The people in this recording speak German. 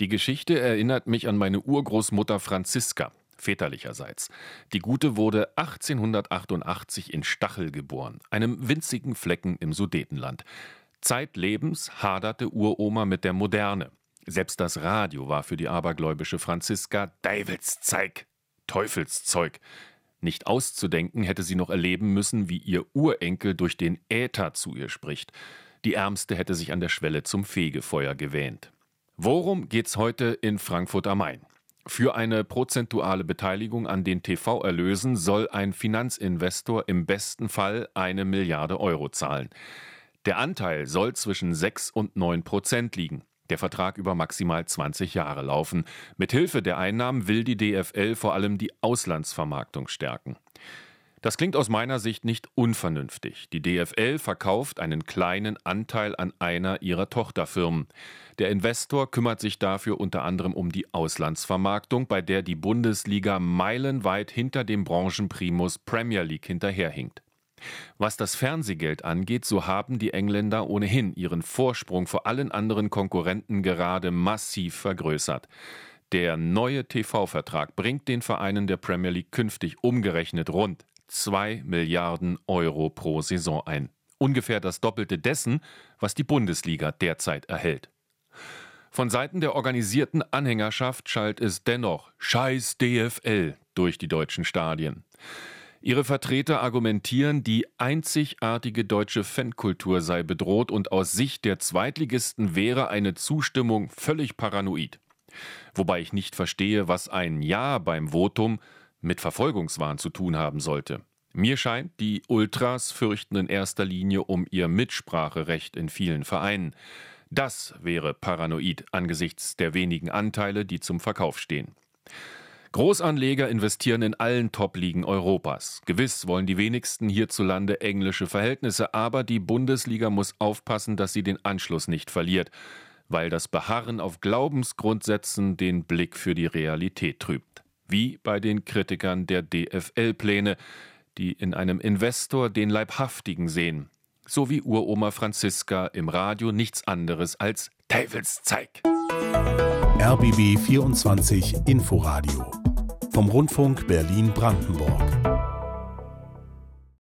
Die Geschichte erinnert mich an meine Urgroßmutter Franziska, väterlicherseits. Die Gute wurde 1888 in Stachel geboren, einem winzigen Flecken im Sudetenland. Zeitlebens haderte Uroma mit der Moderne. Selbst das Radio war für die abergläubische Franziska Deivelszeig, Teufelszeug. Nicht auszudenken hätte sie noch erleben müssen, wie ihr Urenkel durch den Äther zu ihr spricht. Die Ärmste hätte sich an der Schwelle zum Fegefeuer gewähnt. Worum geht's heute in Frankfurt am Main? Für eine prozentuale Beteiligung an den TV-Erlösen soll ein Finanzinvestor im besten Fall eine Milliarde Euro zahlen. Der Anteil soll zwischen 6 und 9 Prozent liegen. Der Vertrag über maximal 20 Jahre laufen. Mithilfe der Einnahmen will die DFL vor allem die Auslandsvermarktung stärken. Das klingt aus meiner Sicht nicht unvernünftig. Die DFL verkauft einen kleinen Anteil an einer ihrer Tochterfirmen. Der Investor kümmert sich dafür unter anderem um die Auslandsvermarktung, bei der die Bundesliga meilenweit hinter dem Branchenprimus Premier League hinterherhinkt. Was das Fernsehgeld angeht, so haben die Engländer ohnehin ihren Vorsprung vor allen anderen Konkurrenten gerade massiv vergrößert. Der neue TV-Vertrag bringt den Vereinen der Premier League künftig umgerechnet rund 2 Milliarden Euro pro Saison ein. Ungefähr das Doppelte dessen, was die Bundesliga derzeit erhält. Von Seiten der organisierten Anhängerschaft schallt es dennoch Scheiß DFL durch die deutschen Stadien. Ihre Vertreter argumentieren, die einzigartige deutsche Fankultur sei bedroht und aus Sicht der Zweitligisten wäre eine Zustimmung völlig paranoid. Wobei ich nicht verstehe, was ein Ja beim Votum mit Verfolgungswahn zu tun haben sollte. Mir scheint, die Ultras fürchten in erster Linie um ihr Mitspracherecht in vielen Vereinen. Das wäre paranoid angesichts der wenigen Anteile, die zum Verkauf stehen. Großanleger investieren in allen Top-Ligen Europas. Gewiss wollen die wenigsten hierzulande englische Verhältnisse, aber die Bundesliga muss aufpassen, dass sie den Anschluss nicht verliert, weil das Beharren auf Glaubensgrundsätzen den Blick für die Realität trübt wie bei den Kritikern der DFL-Pläne, die in einem Investor den Leibhaftigen sehen, so wie Uroma Franziska im Radio nichts anderes als Teufelszeig. RBB 24 Inforadio vom Rundfunk Berlin-Brandenburg.